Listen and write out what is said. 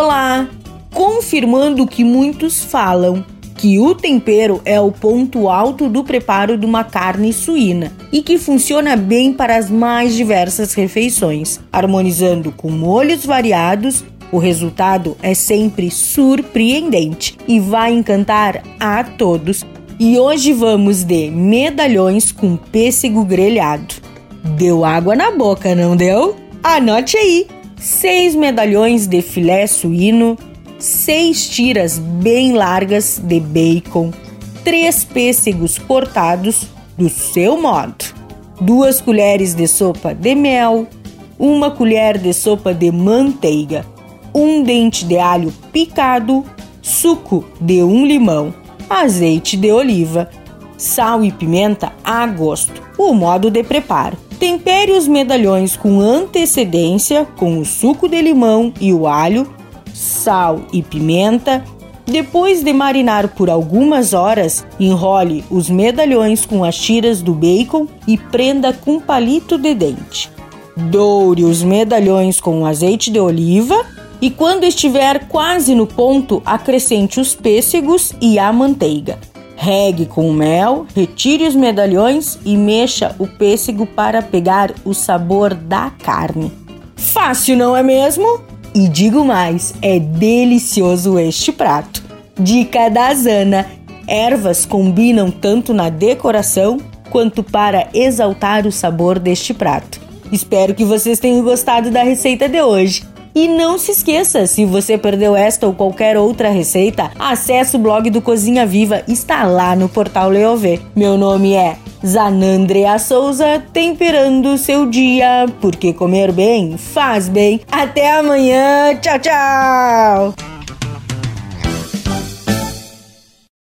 Olá! Confirmando o que muitos falam, que o tempero é o ponto alto do preparo de uma carne suína e que funciona bem para as mais diversas refeições, harmonizando com molhos variados. O resultado é sempre surpreendente e vai encantar a todos. E hoje vamos de medalhões com pêssego grelhado. Deu água na boca, não deu? Anote aí! Seis medalhões de filé suíno, seis tiras bem largas de bacon, três pêssegos cortados do seu modo, duas colheres de sopa de mel, uma colher de sopa de manteiga, um dente de alho picado, suco de um limão, azeite de oliva, sal e pimenta a gosto. O modo de preparo: tempere os medalhões com antecedência com o suco de limão e o alho sal e pimenta. Depois de marinar por algumas horas, enrole os medalhões com as tiras do bacon e prenda com palito de dente. Doure os medalhões com azeite de oliva e quando estiver quase no ponto, acrescente os pêssegos e a manteiga. Regue com mel, retire os medalhões e mexa o pêssego para pegar o sabor da carne. Fácil, não é mesmo? E digo mais, é delicioso este prato. Dica da Zana: ervas combinam tanto na decoração quanto para exaltar o sabor deste prato. Espero que vocês tenham gostado da receita de hoje. E não se esqueça, se você perdeu esta ou qualquer outra receita, acesse o blog do Cozinha Viva, está lá no portal Leovê. Meu nome é Zanandrea Souza, temperando seu dia, porque comer bem faz bem. Até amanhã, tchau, tchau!